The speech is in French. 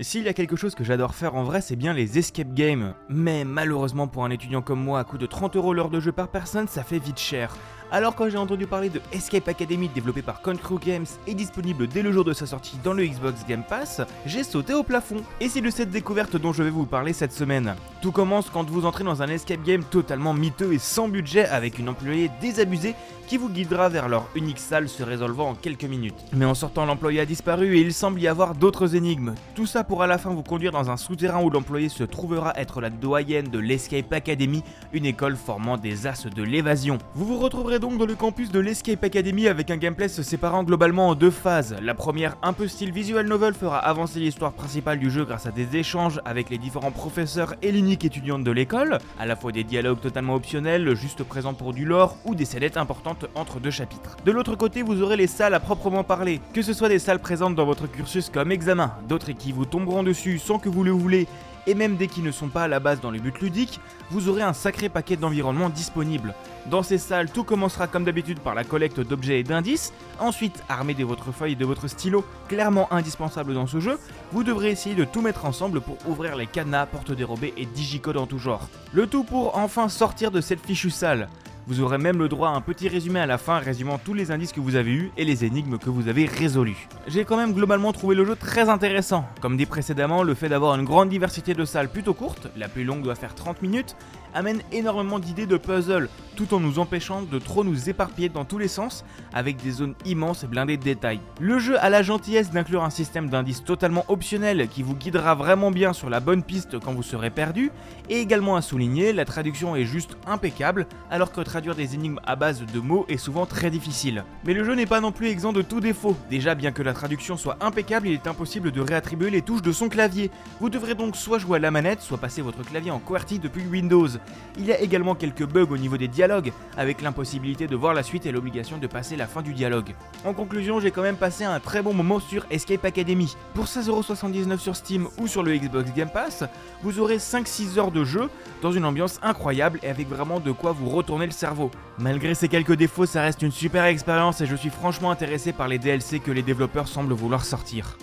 S'il y a quelque chose que j'adore faire en vrai, c'est bien les escape games. Mais malheureusement pour un étudiant comme moi, à coût de 30 euros l'heure de jeu par personne, ça fait vite cher. Alors quand j'ai entendu parler de Escape Academy développé par Concrew Games et disponible dès le jour de sa sortie dans le Xbox Game Pass, j'ai sauté au plafond. Et c'est de cette découverte dont je vais vous parler cette semaine. Tout commence quand vous entrez dans un escape game totalement miteux et sans budget avec une employée désabusée qui vous guidera vers leur unique salle se résolvant en quelques minutes. Mais en sortant l'employé a disparu et il semble y avoir d'autres énigmes. Tout ça pour à la fin vous conduire dans un souterrain où l'employé se trouvera être la doyenne de l'Escape Academy, une école formant des as de l'évasion. Donc dans le campus de l'Escape Academy avec un gameplay se séparant globalement en deux phases. La première, un peu style visual novel, fera avancer l'histoire principale du jeu grâce à des échanges avec les différents professeurs et l'unique étudiante de l'école, à la fois des dialogues totalement optionnels, juste présents pour du lore ou des scénettes importantes entre deux chapitres. De l'autre côté, vous aurez les salles à proprement parler, que ce soit des salles présentes dans votre cursus comme examen, d'autres qui vous tomberont dessus sans que vous le voulez et même dès qu'ils ne sont pas à la base dans le but ludique, vous aurez un sacré paquet d'environnements disponibles. Dans ces salles, tout commencera comme d'habitude par la collecte d'objets et d'indices, ensuite, armé de votre feuille et de votre stylo, clairement indispensable dans ce jeu, vous devrez essayer de tout mettre ensemble pour ouvrir les cadenas, portes dérobées et digicodes en tout genre. Le tout pour enfin sortir de cette fichue salle. Vous aurez même le droit à un petit résumé à la fin résumant tous les indices que vous avez eus et les énigmes que vous avez résolus. J'ai quand même globalement trouvé le jeu très intéressant. Comme dit précédemment, le fait d'avoir une grande diversité de salles plutôt courtes, la plus longue doit faire 30 minutes, amène énormément d'idées de puzzle, tout en nous empêchant de trop nous éparpiller dans tous les sens, avec des zones immenses et blindées de détails. Le jeu a la gentillesse d'inclure un système d'indices totalement optionnel qui vous guidera vraiment bien sur la bonne piste quand vous serez perdu, et également à souligner, la traduction est juste impeccable, alors que traduire des énigmes à base de mots est souvent très difficile. Mais le jeu n'est pas non plus exempt de tout défaut. Déjà, bien que la traduction soit impeccable, il est impossible de réattribuer les touches de son clavier. Vous devrez donc soit jouer à la manette, soit passer votre clavier en QWERTY depuis Windows. Il y a également quelques bugs au niveau des dialogues, avec l'impossibilité de voir la suite et l'obligation de passer la fin du dialogue. En conclusion, j'ai quand même passé un très bon moment sur Escape Academy. Pour 16,79€ sur Steam ou sur le Xbox Game Pass, vous aurez 5-6 heures de jeu dans une ambiance incroyable et avec vraiment de quoi vous retourner le cerveau. Malgré ces quelques défauts, ça reste une super expérience et je suis franchement intéressé par les DLC que les développeurs semblent vouloir sortir.